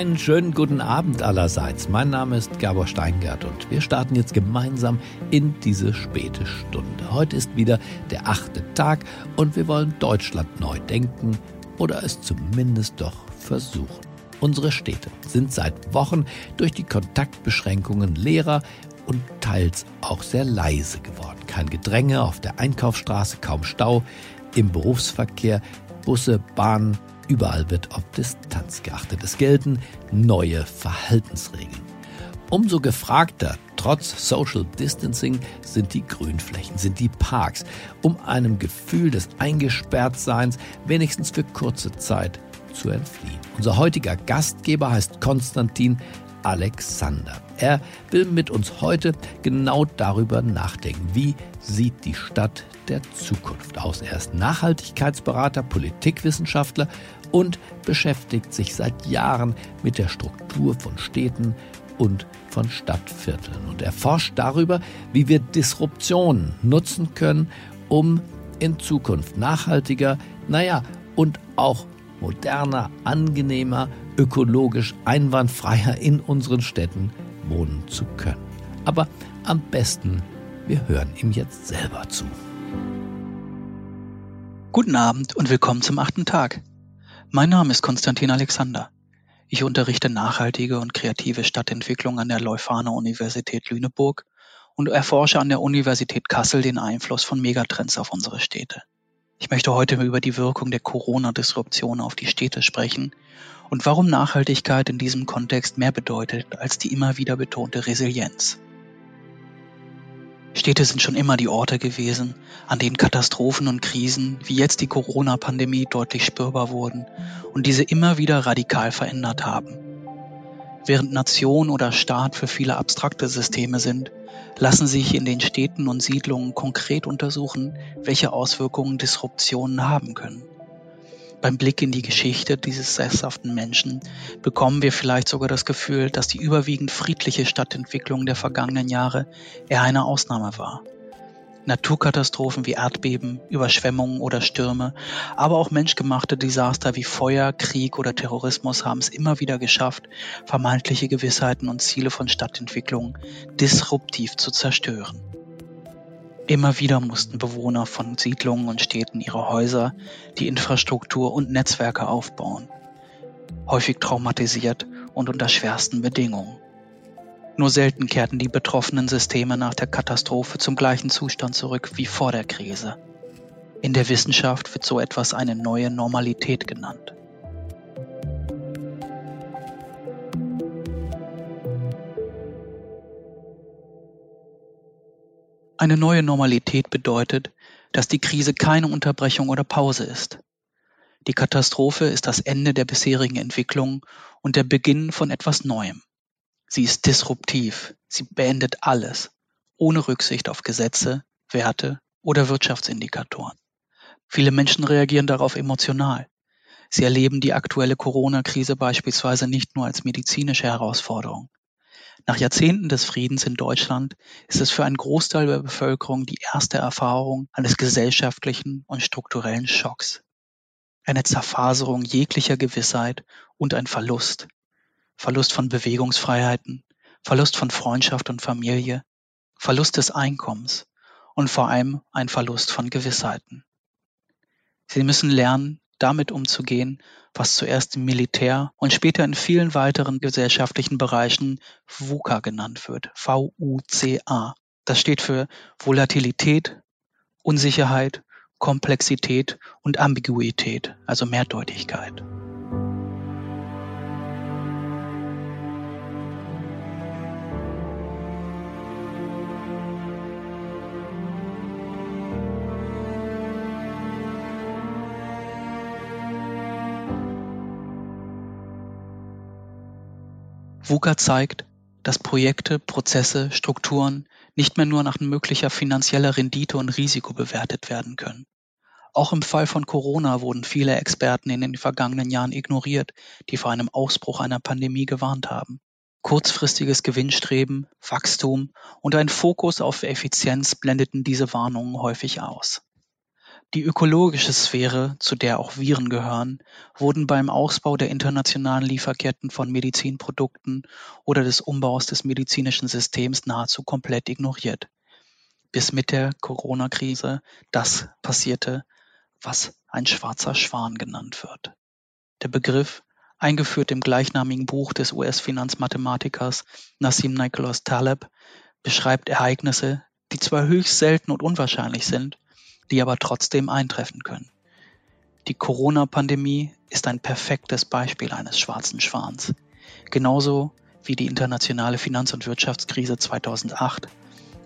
Einen schönen guten Abend allerseits. Mein Name ist Gabor Steingart und wir starten jetzt gemeinsam in diese späte Stunde. Heute ist wieder der achte Tag und wir wollen Deutschland neu denken oder es zumindest doch versuchen. Unsere Städte sind seit Wochen durch die Kontaktbeschränkungen leerer und teils auch sehr leise geworden. Kein Gedränge auf der Einkaufsstraße, kaum Stau, im Berufsverkehr, Busse, Bahnen, überall wird auf Distanz geachtet. Es gelten neue Verhaltensregeln. Umso gefragter, trotz Social Distancing, sind die Grünflächen, sind die Parks, um einem Gefühl des Eingesperrtseins wenigstens für kurze Zeit zu entfliehen. Unser heutiger Gastgeber heißt Konstantin Alexander. Er will mit uns heute genau darüber nachdenken, wie sieht die Stadt der Zukunft aus. Er ist Nachhaltigkeitsberater, Politikwissenschaftler und beschäftigt sich seit Jahren mit der Struktur von Städten und von Stadtvierteln. Und er forscht darüber, wie wir Disruptionen nutzen können, um in Zukunft nachhaltiger, naja, und auch moderner, angenehmer, ökologisch einwandfreier in unseren Städten wohnen zu können. Aber am besten, wir hören ihm jetzt selber zu. Guten Abend und willkommen zum achten Tag. Mein Name ist Konstantin Alexander. Ich unterrichte nachhaltige und kreative Stadtentwicklung an der Leuphana Universität Lüneburg und erforsche an der Universität Kassel den Einfluss von Megatrends auf unsere Städte. Ich möchte heute über die Wirkung der Corona-Disruption auf die Städte sprechen und warum Nachhaltigkeit in diesem Kontext mehr bedeutet als die immer wieder betonte Resilienz. Städte sind schon immer die Orte gewesen, an denen Katastrophen und Krisen wie jetzt die Corona-Pandemie deutlich spürbar wurden und diese immer wieder radikal verändert haben. Während Nation oder Staat für viele abstrakte Systeme sind, lassen sich in den Städten und Siedlungen konkret untersuchen, welche Auswirkungen Disruptionen haben können. Beim Blick in die Geschichte dieses sesshaften Menschen bekommen wir vielleicht sogar das Gefühl, dass die überwiegend friedliche Stadtentwicklung der vergangenen Jahre eher eine Ausnahme war. Naturkatastrophen wie Erdbeben, Überschwemmungen oder Stürme, aber auch menschgemachte Desaster wie Feuer, Krieg oder Terrorismus haben es immer wieder geschafft, vermeintliche Gewissheiten und Ziele von Stadtentwicklung disruptiv zu zerstören. Immer wieder mussten Bewohner von Siedlungen und Städten ihre Häuser, die Infrastruktur und Netzwerke aufbauen. Häufig traumatisiert und unter schwersten Bedingungen. Nur selten kehrten die betroffenen Systeme nach der Katastrophe zum gleichen Zustand zurück wie vor der Krise. In der Wissenschaft wird so etwas eine neue Normalität genannt. Eine neue Normalität bedeutet, dass die Krise keine Unterbrechung oder Pause ist. Die Katastrophe ist das Ende der bisherigen Entwicklung und der Beginn von etwas Neuem. Sie ist disruptiv, sie beendet alles, ohne Rücksicht auf Gesetze, Werte oder Wirtschaftsindikatoren. Viele Menschen reagieren darauf emotional. Sie erleben die aktuelle Corona-Krise beispielsweise nicht nur als medizinische Herausforderung. Nach Jahrzehnten des Friedens in Deutschland ist es für einen Großteil der Bevölkerung die erste Erfahrung eines gesellschaftlichen und strukturellen Schocks. Eine Zerfaserung jeglicher Gewissheit und ein Verlust. Verlust von Bewegungsfreiheiten, Verlust von Freundschaft und Familie, Verlust des Einkommens und vor allem ein Verlust von Gewissheiten. Sie müssen lernen, damit umzugehen, was zuerst im Militär und später in vielen weiteren gesellschaftlichen Bereichen VUCA genannt wird. V-U-C-A. Das steht für Volatilität, Unsicherheit, Komplexität und Ambiguität, also Mehrdeutigkeit. VUCA zeigt, dass Projekte, Prozesse, Strukturen nicht mehr nur nach möglicher finanzieller Rendite und Risiko bewertet werden können. Auch im Fall von Corona wurden viele Experten in den vergangenen Jahren ignoriert, die vor einem Ausbruch einer Pandemie gewarnt haben. Kurzfristiges Gewinnstreben, Wachstum und ein Fokus auf Effizienz blendeten diese Warnungen häufig aus. Die ökologische Sphäre, zu der auch Viren gehören, wurden beim Ausbau der internationalen Lieferketten von Medizinprodukten oder des Umbaus des medizinischen Systems nahezu komplett ignoriert. Bis mit der Corona-Krise das passierte, was ein schwarzer Schwan genannt wird. Der Begriff, eingeführt im gleichnamigen Buch des US-Finanzmathematikers Nassim Nicholas Taleb, beschreibt Ereignisse, die zwar höchst selten und unwahrscheinlich sind, die aber trotzdem eintreffen können. Die Corona-Pandemie ist ein perfektes Beispiel eines schwarzen Schwans. Genauso wie die internationale Finanz- und Wirtschaftskrise 2008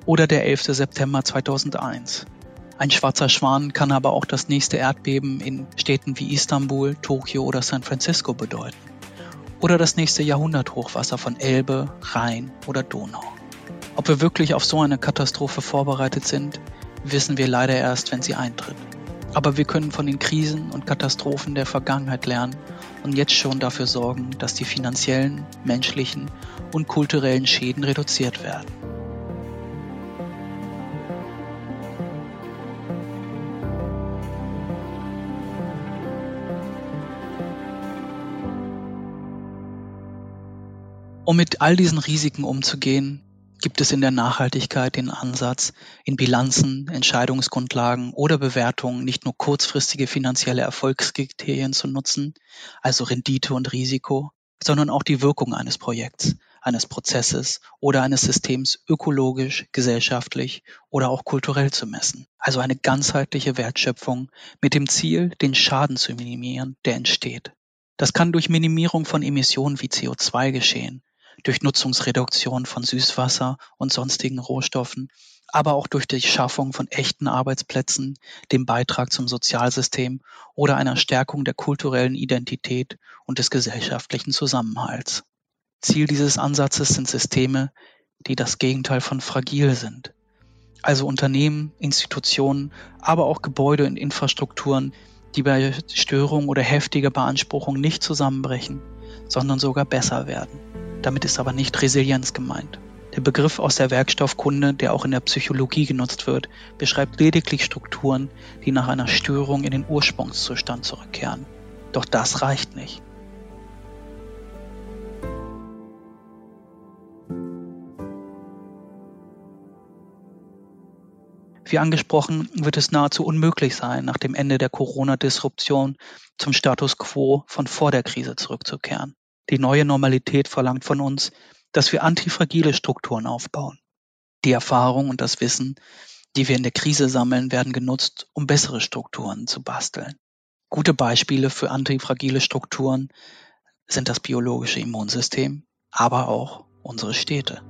oder der 11. September 2001. Ein schwarzer Schwan kann aber auch das nächste Erdbeben in Städten wie Istanbul, Tokio oder San Francisco bedeuten. Oder das nächste Jahrhunderthochwasser von Elbe, Rhein oder Donau. Ob wir wirklich auf so eine Katastrophe vorbereitet sind, wissen wir leider erst, wenn sie eintritt. Aber wir können von den Krisen und Katastrophen der Vergangenheit lernen und jetzt schon dafür sorgen, dass die finanziellen, menschlichen und kulturellen Schäden reduziert werden. Um mit all diesen Risiken umzugehen, gibt es in der Nachhaltigkeit den Ansatz, in Bilanzen, Entscheidungsgrundlagen oder Bewertungen nicht nur kurzfristige finanzielle Erfolgskriterien zu nutzen, also Rendite und Risiko, sondern auch die Wirkung eines Projekts, eines Prozesses oder eines Systems ökologisch, gesellschaftlich oder auch kulturell zu messen. Also eine ganzheitliche Wertschöpfung mit dem Ziel, den Schaden zu minimieren, der entsteht. Das kann durch Minimierung von Emissionen wie CO2 geschehen, durch Nutzungsreduktion von Süßwasser und sonstigen Rohstoffen, aber auch durch die Schaffung von echten Arbeitsplätzen, dem Beitrag zum Sozialsystem oder einer Stärkung der kulturellen Identität und des gesellschaftlichen Zusammenhalts. Ziel dieses Ansatzes sind Systeme, die das Gegenteil von fragil sind. Also Unternehmen, Institutionen, aber auch Gebäude und Infrastrukturen, die bei Störung oder heftiger Beanspruchung nicht zusammenbrechen, sondern sogar besser werden. Damit ist aber nicht Resilienz gemeint. Der Begriff aus der Werkstoffkunde, der auch in der Psychologie genutzt wird, beschreibt lediglich Strukturen, die nach einer Störung in den Ursprungszustand zurückkehren. Doch das reicht nicht. Wie angesprochen, wird es nahezu unmöglich sein, nach dem Ende der Corona-Disruption zum Status quo von vor der Krise zurückzukehren. Die neue Normalität verlangt von uns, dass wir antifragile Strukturen aufbauen. Die Erfahrung und das Wissen, die wir in der Krise sammeln, werden genutzt, um bessere Strukturen zu basteln. Gute Beispiele für antifragile Strukturen sind das biologische Immunsystem, aber auch unsere Städte.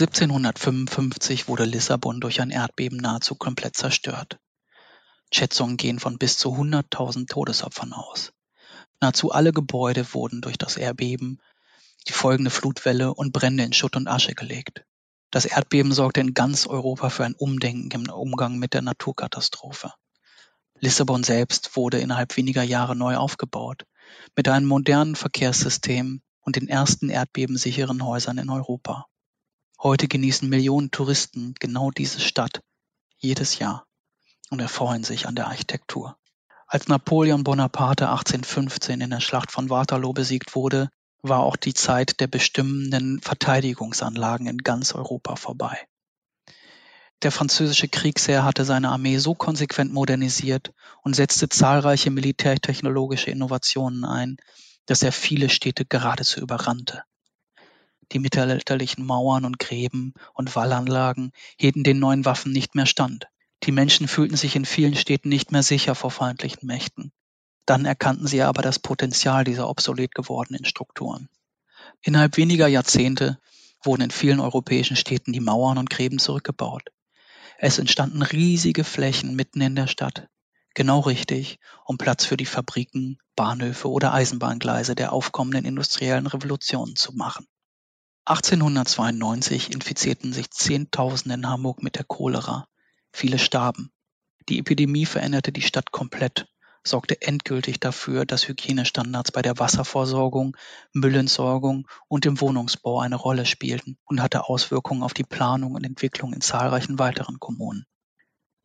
1755 wurde Lissabon durch ein Erdbeben nahezu komplett zerstört. Schätzungen gehen von bis zu 100.000 Todesopfern aus. Nahezu alle Gebäude wurden durch das Erdbeben, die folgende Flutwelle und Brände in Schutt und Asche gelegt. Das Erdbeben sorgte in ganz Europa für ein Umdenken im Umgang mit der Naturkatastrophe. Lissabon selbst wurde innerhalb weniger Jahre neu aufgebaut, mit einem modernen Verkehrssystem und den ersten erdbebensicheren Häusern in Europa. Heute genießen Millionen Touristen genau diese Stadt jedes Jahr und erfreuen sich an der Architektur. Als Napoleon Bonaparte 1815 in der Schlacht von Waterloo besiegt wurde, war auch die Zeit der bestimmenden Verteidigungsanlagen in ganz Europa vorbei. Der französische Kriegsherr hatte seine Armee so konsequent modernisiert und setzte zahlreiche militärtechnologische Innovationen ein, dass er viele Städte geradezu überrannte. Die mittelalterlichen Mauern und Gräben und Wallanlagen hielten den neuen Waffen nicht mehr stand. Die Menschen fühlten sich in vielen Städten nicht mehr sicher vor feindlichen Mächten. Dann erkannten sie aber das Potenzial dieser obsolet gewordenen Strukturen. Innerhalb weniger Jahrzehnte wurden in vielen europäischen Städten die Mauern und Gräben zurückgebaut. Es entstanden riesige Flächen mitten in der Stadt. Genau richtig, um Platz für die Fabriken, Bahnhöfe oder Eisenbahngleise der aufkommenden industriellen Revolution zu machen. 1892 infizierten sich Zehntausende in Hamburg mit der Cholera. Viele starben. Die Epidemie veränderte die Stadt komplett, sorgte endgültig dafür, dass Hygienestandards bei der Wasserversorgung, Müllentsorgung und dem Wohnungsbau eine Rolle spielten und hatte Auswirkungen auf die Planung und Entwicklung in zahlreichen weiteren Kommunen.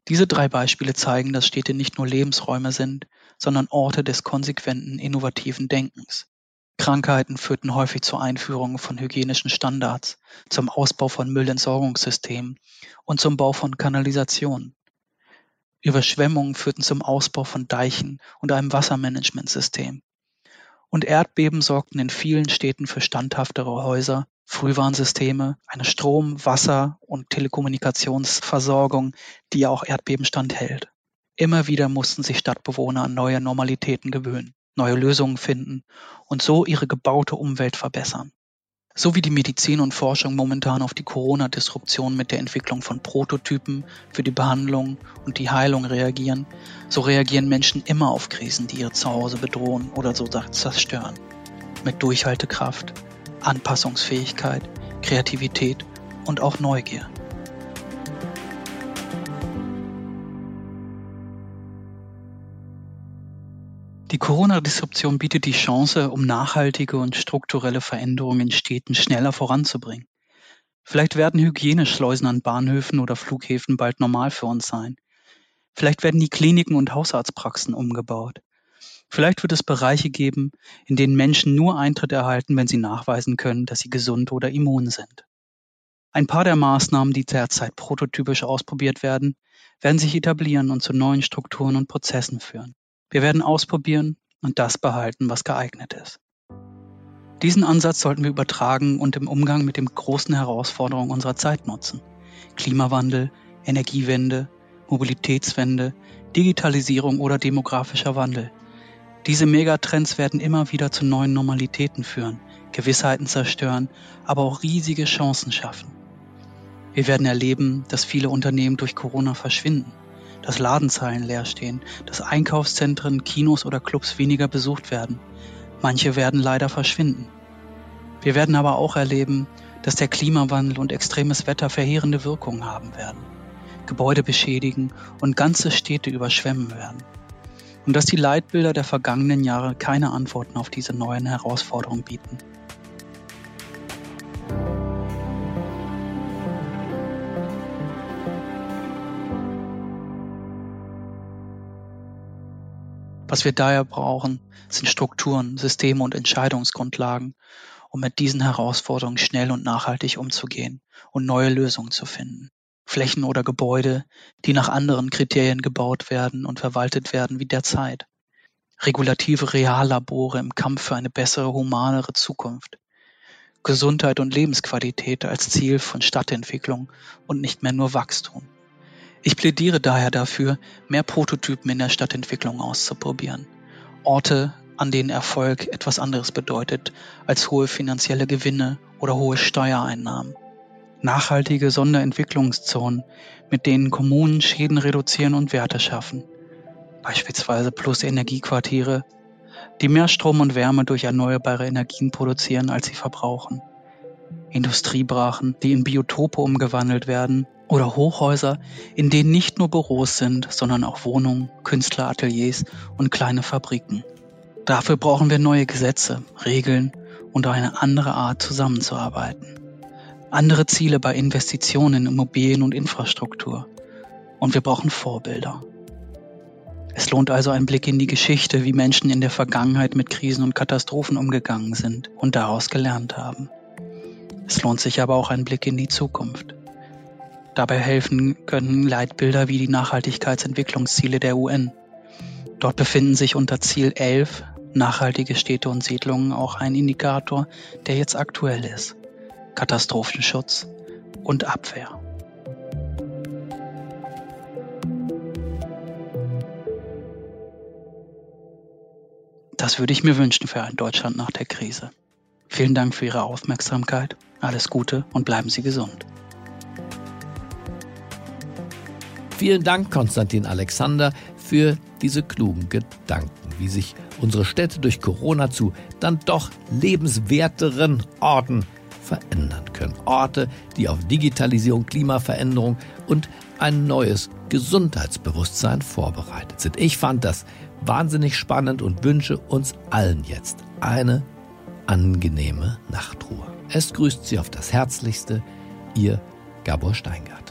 Diese drei Beispiele zeigen, dass Städte nicht nur Lebensräume sind, sondern Orte des konsequenten, innovativen Denkens. Krankheiten führten häufig zur Einführung von hygienischen Standards, zum Ausbau von Müllentsorgungssystemen und zum Bau von Kanalisationen. Überschwemmungen führten zum Ausbau von Deichen und einem Wassermanagementsystem. Und Erdbeben sorgten in vielen Städten für standhaftere Häuser, Frühwarnsysteme, eine Strom-, Wasser- und Telekommunikationsversorgung, die auch Erdbeben standhält. Immer wieder mussten sich Stadtbewohner an neue Normalitäten gewöhnen neue Lösungen finden und so ihre gebaute Umwelt verbessern. So wie die Medizin und Forschung momentan auf die Corona-Disruption mit der Entwicklung von Prototypen für die Behandlung und die Heilung reagieren, so reagieren Menschen immer auf Krisen, die ihr Zuhause bedrohen oder so zerstören. Mit Durchhaltekraft, Anpassungsfähigkeit, Kreativität und auch Neugier. Die Corona-Disruption bietet die Chance, um nachhaltige und strukturelle Veränderungen in Städten schneller voranzubringen. Vielleicht werden Hygieneschleusen an Bahnhöfen oder Flughäfen bald normal für uns sein. Vielleicht werden die Kliniken und Hausarztpraxen umgebaut. Vielleicht wird es Bereiche geben, in denen Menschen nur Eintritt erhalten, wenn sie nachweisen können, dass sie gesund oder immun sind. Ein paar der Maßnahmen, die derzeit prototypisch ausprobiert werden, werden sich etablieren und zu neuen Strukturen und Prozessen führen. Wir werden ausprobieren und das behalten, was geeignet ist. Diesen Ansatz sollten wir übertragen und im Umgang mit den großen Herausforderungen unserer Zeit nutzen. Klimawandel, Energiewende, Mobilitätswende, Digitalisierung oder demografischer Wandel. Diese Megatrends werden immer wieder zu neuen Normalitäten führen, Gewissheiten zerstören, aber auch riesige Chancen schaffen. Wir werden erleben, dass viele Unternehmen durch Corona verschwinden dass Ladenzeilen leer stehen, dass Einkaufszentren, Kinos oder Clubs weniger besucht werden. Manche werden leider verschwinden. Wir werden aber auch erleben, dass der Klimawandel und extremes Wetter verheerende Wirkungen haben werden, Gebäude beschädigen und ganze Städte überschwemmen werden. Und dass die Leitbilder der vergangenen Jahre keine Antworten auf diese neuen Herausforderungen bieten. Was wir daher brauchen, sind Strukturen, Systeme und Entscheidungsgrundlagen, um mit diesen Herausforderungen schnell und nachhaltig umzugehen und neue Lösungen zu finden. Flächen oder Gebäude, die nach anderen Kriterien gebaut werden und verwaltet werden wie derzeit. Regulative Reallabore im Kampf für eine bessere, humanere Zukunft. Gesundheit und Lebensqualität als Ziel von Stadtentwicklung und nicht mehr nur Wachstum. Ich plädiere daher dafür, mehr Prototypen in der Stadtentwicklung auszuprobieren. Orte, an denen Erfolg etwas anderes bedeutet als hohe finanzielle Gewinne oder hohe Steuereinnahmen. Nachhaltige Sonderentwicklungszonen, mit denen Kommunen Schäden reduzieren und Werte schaffen. Beispielsweise Plus-Energiequartiere, die mehr Strom und Wärme durch erneuerbare Energien produzieren, als sie verbrauchen. Industriebrachen, die in Biotope umgewandelt werden oder Hochhäuser, in denen nicht nur Büros sind, sondern auch Wohnungen, Künstlerateliers und kleine Fabriken. Dafür brauchen wir neue Gesetze, Regeln und eine andere Art zusammenzuarbeiten. Andere Ziele bei Investitionen in Immobilien und Infrastruktur. Und wir brauchen Vorbilder. Es lohnt also ein Blick in die Geschichte, wie Menschen in der Vergangenheit mit Krisen und Katastrophen umgegangen sind und daraus gelernt haben. Es lohnt sich aber auch ein Blick in die Zukunft. Dabei helfen können Leitbilder wie die Nachhaltigkeitsentwicklungsziele der UN. Dort befinden sich unter Ziel 11 nachhaltige Städte und Siedlungen auch ein Indikator, der jetzt aktuell ist. Katastrophenschutz und Abwehr. Das würde ich mir wünschen für ein Deutschland nach der Krise. Vielen Dank für Ihre Aufmerksamkeit, alles Gute und bleiben Sie gesund. Vielen Dank, Konstantin Alexander, für diese klugen Gedanken, wie sich unsere Städte durch Corona zu dann doch lebenswerteren Orten verändern können. Orte, die auf Digitalisierung, Klimaveränderung und ein neues Gesundheitsbewusstsein vorbereitet sind. Ich fand das wahnsinnig spannend und wünsche uns allen jetzt eine angenehme Nachtruhe. Es grüßt Sie auf das Herzlichste, Ihr Gabor Steingart.